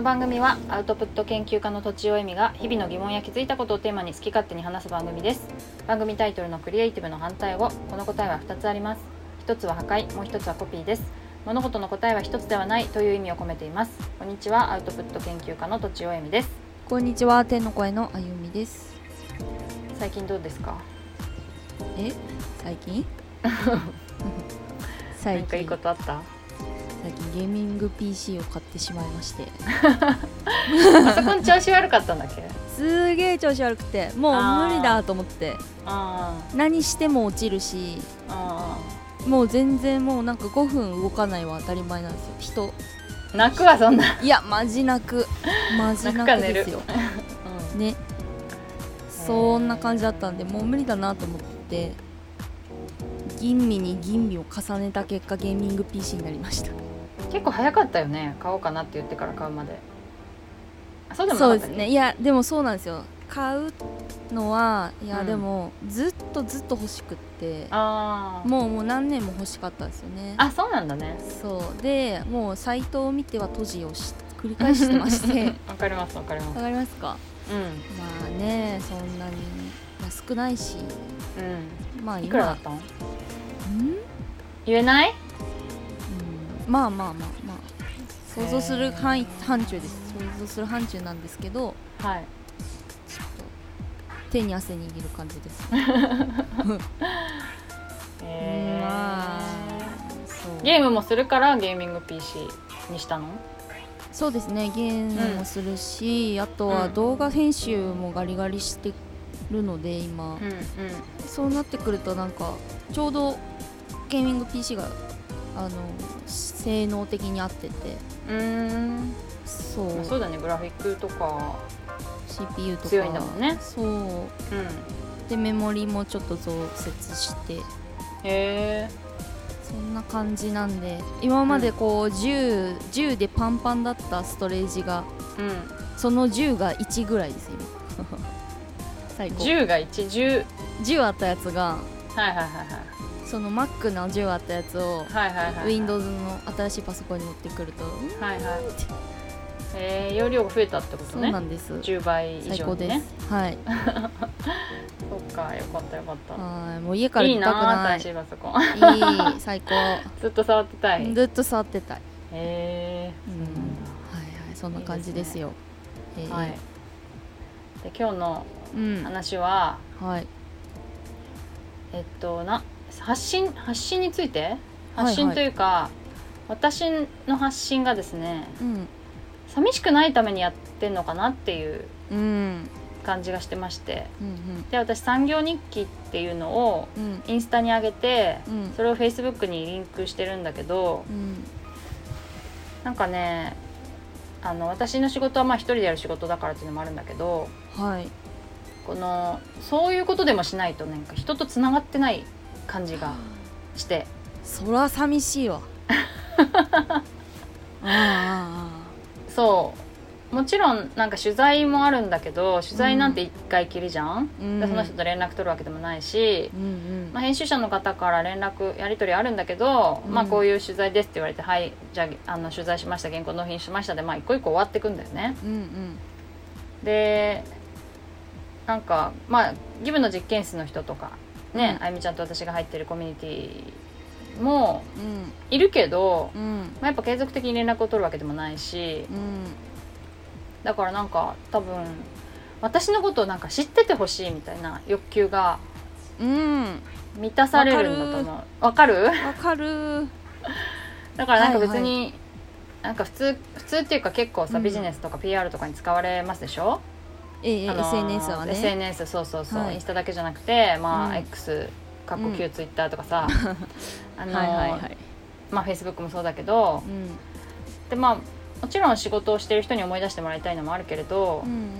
の番組はアウトプット研究家のとちおえみが日々の疑問や気づいたことをテーマに好き勝手に話す番組です。番組タイトルのクリエイティブの反対語この答えは2つあります。1つは破壊もう1つはコピーです。物事の答えは1つではないという意味を込めています。こんにちはアウトプット研究家のとちおえみです。こんにちは天の声のあゆみです。最近どうですか？え？最近？何 最かいい近ことあった？最近ゲーミング PC を買ってしまいまして。パソコン調子悪かったんだっけ？すげえ調子悪くてもう無理だと思って。あ何しても落ちるし。もう全然もうなんか5分動かないは当たり前なんですよ。ー泣くわそんな、人いやマジ泣く。マジ泣くですよ。ね。そんな感じだったんでもう無理だなと思って吟味に吟味を重ねた結果ゲーミング PC になりました結構早かったよね。買おうかなって言ってから買うまで。あそうでもなそうかったっけ？ですね。いやでもそうなんですよ。買うのはいや、うん。でもずっとずっと欲しくって。あー。もうもう何年も欲しかったですよね。あそうなんだね。そう。でもうサイトを見ては閉じをし繰り返してまして。わかりますわかります。わかりますか？うん。まあねそんなに安くないし。まあうんい今くらだったん？言えない？うんまあまあまあまあ。想像する範囲範疇です。想像する範疇なんですけどはい。ちょっと手に汗握る感じです。えー。まあそう。ゲームもするからゲーミング PC にしたの？そうですねゲームもするし、あとはうん動画編集もガリガリしてるので今、うんうん。そうなってくるとなんかちょうどゲーミング PC があの性能的に合ってて。うーん。そう。まあそうだね。グラフィックとか。CPU とか。強いんだもんね。そう。うん。でメモリもちょっと増設して。へえ。そんな感じなんで。今までこう10、10でパンパンだったストレージがうん。その10が1ぐらいです今。最高。10が110 10あったやつがはいはいはいその Mac の10あったやつをはいはいはいはい。はい Windows の新しいパソコンに持ってくると、うんはいはい。えー、容量が増えたってことそうねなんです。10倍以最高です、はい。そっかよかったよかった。はいもう家からいい出たくなない。新しいパソコン。いい最高。ずっと触ってたい。へずっと触ってたい、えうん、はいはいそんな感じですよ。えー。はい。で今日のうん。話ははい。えっとな発信発信について？はい発信というか、私の発信がですねうん。寂しくないためにやってんのかなっていううん。感じがしてまして。うんで私産業日記っていうのをうん。インスタに上げてうん。それをフェイスブックにリンクしてるんだけどうん。なんかねあの私の仕事はまあ一人でやる仕事だからっていうのもあるんだけどはい。このそういうことでもしないとなんか人とつながってない感じがして。そら寂しいわ。あああそう。もちろんなんか取材もあるんだけど取材なんて一回きりじゃん、うん。でその人と連絡取るわけでもないし、うんうん。まあ、編集者の方から連絡やり取りあるんだけど、うん。まあこういう取材ですって言われて「はいじゃああの取材しました原稿納品しました」でまあ一個一個終わってくんだよね。うんうん。でなんかまあギブの実験室の人とかね、うんあゆみちゃんと私が入ってるコミュニティもうん。いるけど、うん。まあ、やっぱ継続的に連絡を取るわけでもないしうん。だからなんか多分私のことをなんか知っててほしいみたいな欲求がうん。満たされるんだと思う。わかる？わかる。だからなんか別はいに、なんか普通普通っていうか結構さ、うん。ビジネスとか PR とかに使われますでしょ、ええあのー SNS はね。SNS そうそうそう、はい。インスタだけじゃなくてまあ、うん。X 過去旧ツイッターとかさ、あのーはいはいはい。まあ Facebook もそうだけどうん。でまあもちろん仕事をしてる人に思い出してもらいたいのもあるけれど、うん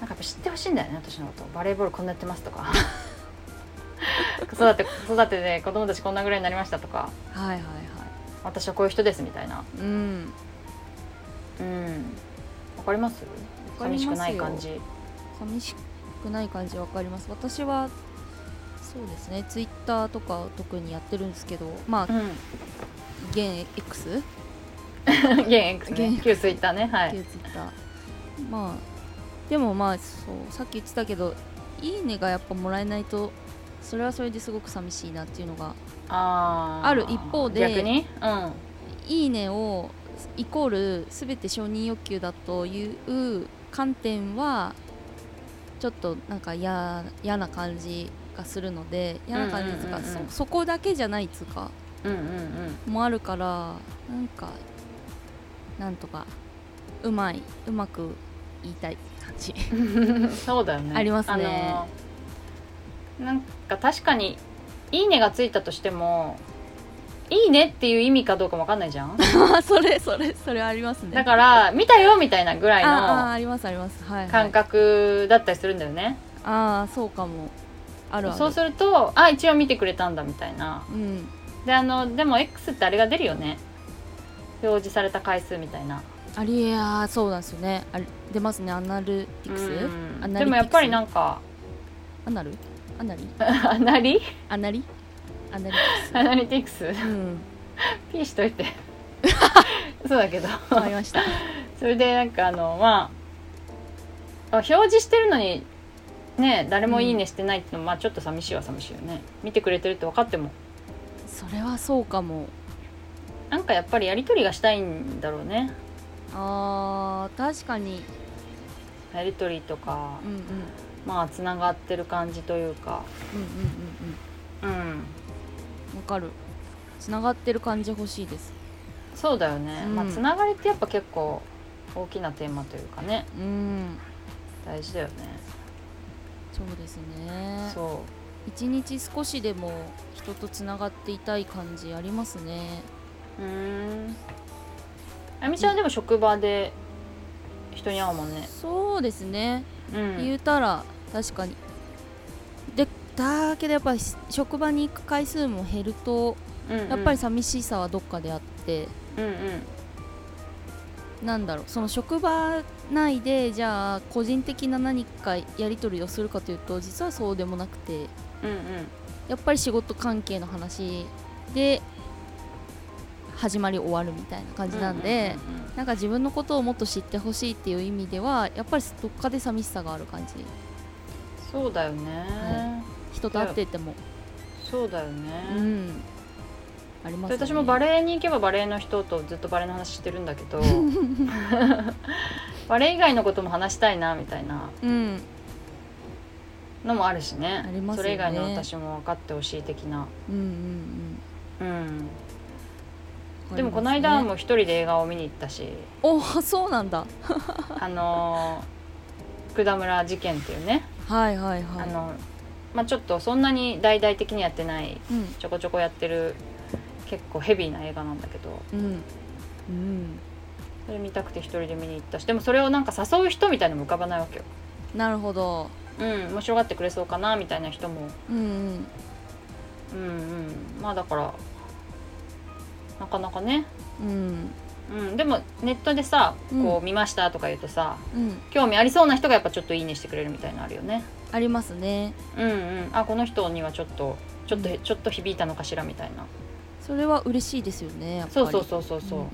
なんかやっぱ知ってほしいんだよね私のこと。バレーボールこんなやってますとか。子 育て子育てで子供たちこんなぐらいになりましたとか。うんはいはいはい。私はこういう人ですみたいな。うん。うんわかります？寂しくない感じ。寂しくない感じわかります。私はそうですね。ツイッターとか特にやってるんですけどまあうん。現 X 現 X ね。現旧ツイッターね。はい。旧ツイッター。まあでもまあそうさっき言ってたけどいいねがやっぱもらえないとそれはそれですごく寂しいなっていうのがある一方で逆に？うん。いいねをイコール全て承認欲求だという観点はちょっとなんか嫌嫌な感じがするので嫌な感じとか、うんうんそそこだけじゃないっつうか。うんうんもあるからなんかなんとかうまいうまく言いたい感じ。う んそうだよね。ありますね。なんか確かに「いいね」がついたとしても「いいね」っていう意味かどうかもわかんないじゃん。あ それそれそれありますね。だから「見たよ」みたいなぐらいああのありますあります。はい、はい、感覚だったりするんだよね、ああそうかも。あるある。そうするとあ一応見てくれたんだみたいな。うん。であのでも X ってあれが出るよね。表示された回数みたいな。ありやそうなんですよね。あれ出ますね。アナルティクスうん。アナリティクスでもやっぱりなんかアナル？アナリ？アナリ？アナリ？アナリテアナリティクスィクスうん。ピーしといて。そうだけど。わかりました。それでなんかあのまああ表示してるのにね誰もいいねしてないってのも、まあちょっと寂しいは寂しいよね。見てくれてるって分かっても。それはそうかも。なんかやっぱりやり取りがしたいんだろうね。あー確かに。やり取りとかうんうん。うんまあつながってる感じというか。うんうんうんうん。わかる。つながってる感じ欲しいです。そうだよね、うん。まあつながりってやっぱ結構大きなテーマというかね。うん。大事だよね。そうですね。そ一日少しでも人とつながっていたい感じありますね。うん。あみちゃんでも職場で人に会うもんね。そうですね。うん。言うたら確かに。でだけどやっぱり職場に行く回数も減るとうんうん。やっぱり寂しさはどっかであって、うんうん。なんだろうその職場内でじゃあ個人的な何かやり取りをするかというと実はそうでもなくてうんうん。やっぱり仕事関係の話で始まり終わるみたいな感じなんで、なんか自分のことをもっと知ってほしいっていう意味ではやっぱりどっかで寂しさがある感じそうだよね、人と会ってても、そうだよね、うん。ありますよね。私もバレエに行けばバレエの人とずっとバレエの話してるんだけど バレエ以外のことも話したいなみたいな。うん。のもあるしね。ありますよね。それ以外の私も分かってほしい的な。うんうんうん。うん。でもこの間も一人で映画を見に行ったし。おそうなんだ。あのー福田村事件っていうね、はいはいはい。あのまあ、ちょっとそんなに大々的にやってないうん。ちょこちょこやってる結構ヘビーな映画なんだけど。うん。うん。それ見たくて一人で見に行ったしでもそれをなんか誘う人みたいなのも浮かばないわけよ。なるほど。うん。面白がってくれそうかなみたいな人も。うんうん。うんうん。まあだからなかなかね。うん。うん。でもネットでさうん。こう見ましたとか言うとさ、うん。興味ありそうな人がやっぱちょっといいねしてくれるみたいなのあるよねありますね。うんうん。あこの人にはちょっとちょっと、うん。ちょっと響いたのかしらみたいな。それは嬉しいですよねやっぱり。そうそうそうそうそう、んん。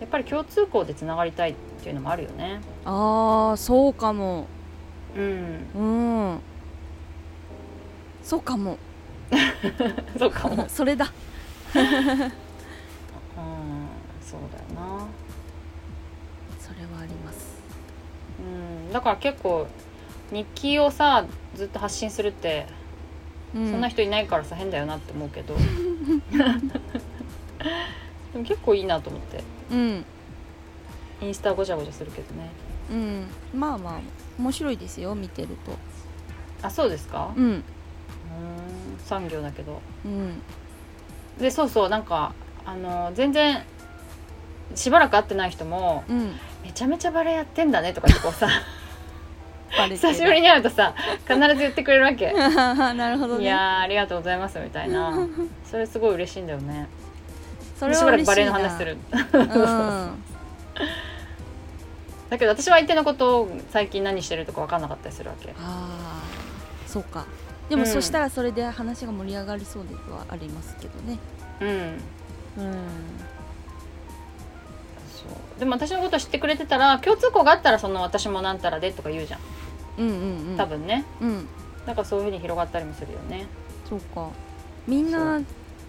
やっぱり共通項でつながりたいっていうのもあるよね。ああそうかも。うん。うん。そうかも。そうかも。う んそれだ。そうだよな。それはあります。うん。だから結構日記をさずっと発信するって、うん。そんな人いないからさ変だよなって思うけど。でも結構いいなと思って。うん。インスタごちゃごちゃするけどね。うん。まあまあ面白いですよ見てると。あそうですか？うん。うん産業だけど。うん。でそうそうなんかあの全然しばらく会ってない人もうん「めちゃめちゃバレエやってんだね」とかってこうさ久しぶりに会うとさ必ず言ってくれるわけ。なるほどね。いやーありがとうございますみたいな。それすごい嬉しいんだよね。それしばらくバレエは嬉しいな。の話するうん。だけど私は相手のことを最近何してるとか分かんなかったりするわけ。ああそうか。でも、うんそしたらそれで話が盛り上がりそうではありますけどね。うん。うん。でも私のこと知ってくれてたら共通項があったらその私もなんたらでとか言うじゃんうんうんうん。多分ね。うん。だからそういうふうに広がったりもするよね。そうか。みんな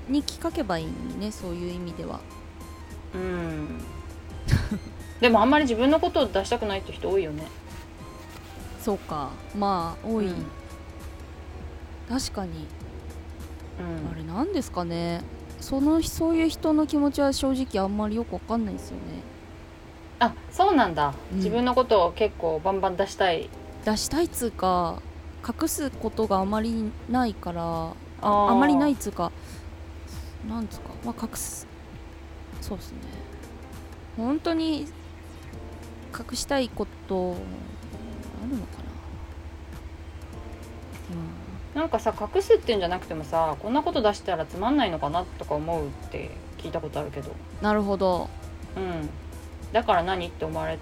に聞かけばいいのにねそういう意味では。うん。でもあんまり自分のことを出したくないって人多いよね。そうか。まあ多い、うん。確かに。うん。あれなんですかね。そのそういう人の気持ちは正直あんまりよくわかんないですよね。あそうなんだ、うん。自分のことを結構バンバン出したい出したいっつうか隠すことがあまりないからああまりないっつうかなんつうかまあ隠す。そうですね。本当に隠したいことあるのかな。なんかさ隠すっていうんじゃなくてもさこんなこと出したらつまんないのかなとか思うって聞いたことあるけど。うんなるほど。うん。だから何って思われる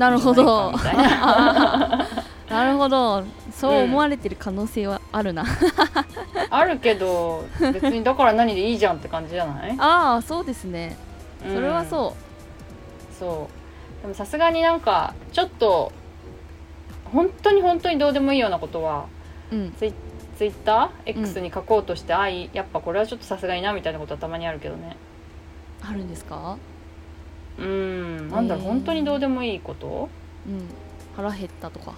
なるほど。なるほど。そう思われてる可能性はあるな、みたいなあるけど別にだから何でいいじゃんって感じじゃない？ああそうですね。それはう。ん。そそう。でもさすがになんかちょっと本当に本当にどうでもいいようなことはううん。ツイツイッター？X に書こうとして、あいやっぱこれはちょっとさすがになみたいなことはたまにあるけどね。あるんですか？うん。なんだろう、本当にどうでもいいこと？うん。腹減ったとか。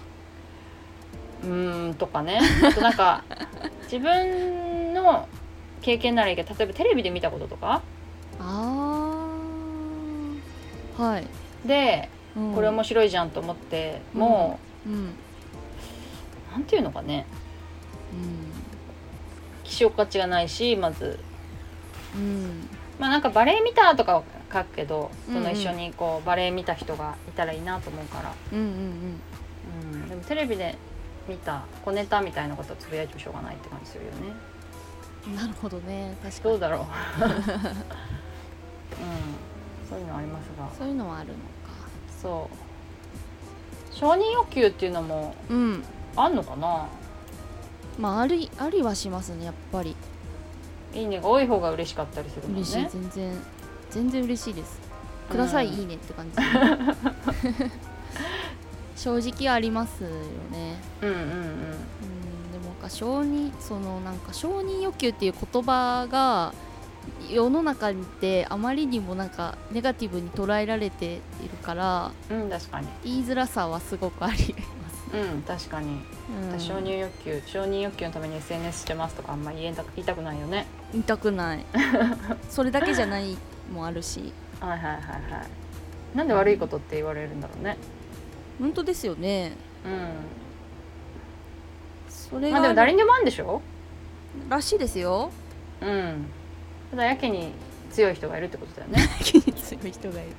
うーんとかね。あとなんか 自分の経験ならいいけど例えばテレビで見たこととか？ああはい、でうん。これ面白いじゃんと思って、もうん。うん。うなんていうのかね。希少価値がないしまず。うん。まあなんかバレエ見たとかは書くけど、うんうん。その一緒にこうバレエ見た人がいたらいいなと思うから、うんうんうん、でもテレビで見た小ネタみたいなことをつぶやいてもしょうがないって感じするよね。うんなるほどね。確かに。どうだろう。うん。そういうのありますが。そういうのはあるのか。そう。承認欲求っていうのもうん。あんのかな？まあありありはしますねやっぱり。いいね。が多い方が嬉しかったりするもんね。嬉しい全然全然嬉しいです。ください、うんいいねって感じ。正直ありますよね。うんうんうんうんでもなんか承認そのなんか承認欲求っていう言葉が世の中であまりにもなんかネガティブに捉えられているからうん確かに。言いづらさはすごくあります、うん確かに、うん、承認欲求承認欲求のために SNS してますとかあんま言えた言いたくないよね。言いたくない。それだけじゃないもあるし。はいはいはいはい。なんで悪いことって言われるんだろうね。本当ですよね。うそれまあでも誰にでもあるんでしょ？らしいですよ。うん。ただやけに強い人がいるってことだよね。気に強い人がいる。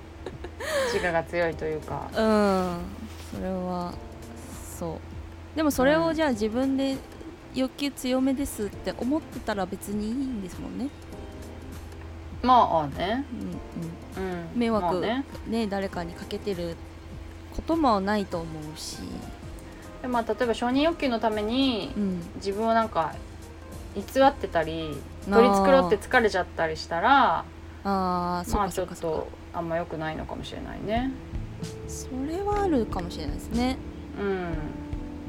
自我が強いというか。うん。それはそう。でもそれをじゃあ自分で欲求強めですって思ってたら別にいいんですもんね、まあねうんうん、うん。迷惑まあね。ね誰かにかけてることもないと思うし、でまあ例えば承認欲求のためにうん、自分をなんか偽ってたり取り繕って疲れちゃったりしたらああそうかまあちょっそうか。そうかとあんま良くないのかもしれないね。それはあるかもしれないですね。うん。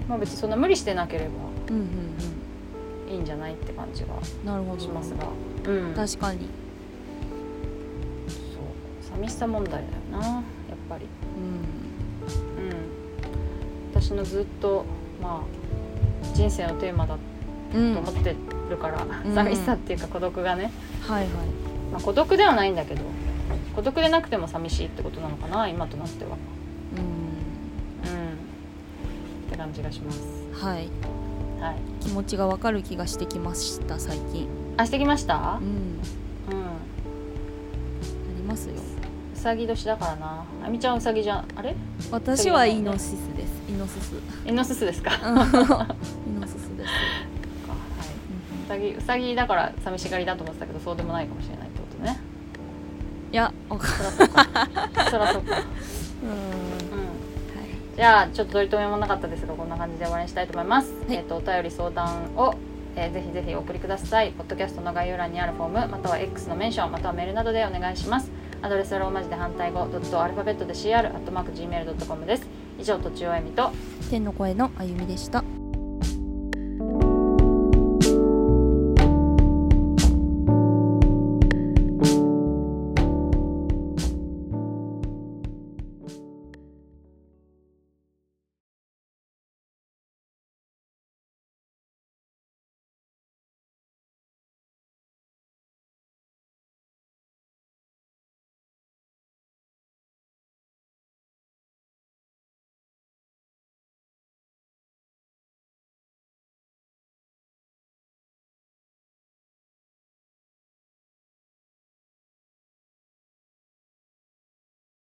まあ別にそんな無理してなければうんうんいいんじゃないって感じがうんなるほど。しますが。うん。確かに寂しさ問題だよなやっぱり。うん。うん。私のずっとまあ人生のテーマだとうん思ってるから、ん。寂しさっていうか孤独がね、はいはい。まあ、孤独ではないんだけど孤独でなくても寂しいってことなのかな今となっては。うん。うん。って感じがします。はい。はい。気持ちがわかる気がしてきました最近。あしてきました？うん。あうん。りますよ。うさぎ年だからな。あみちゃんうさぎじゃん。あれ？私はイノシスです。イノシス。イノシスですか？イノシスです。はい。うさぎうさぎだから寂しがりだと思ってたけどそうでもないかもしれないってことね。いやわかそらそうか。そらそ うか。うん。はうん。じゃあちょっと取り留めもなかったですがこんな感じで終わりにしたいと思います、はい。えっ、とお便り相談を、えーぜひぜひお送りください。ポッドキャストの概要欄にあるフォームまたは X のメンションまたはメールなどでお願いしますアドレスはローマ字で反対語ドットアルファベットで CR アットマーク Gmail.com です。以上とちおえみと天の声のあゆみでした。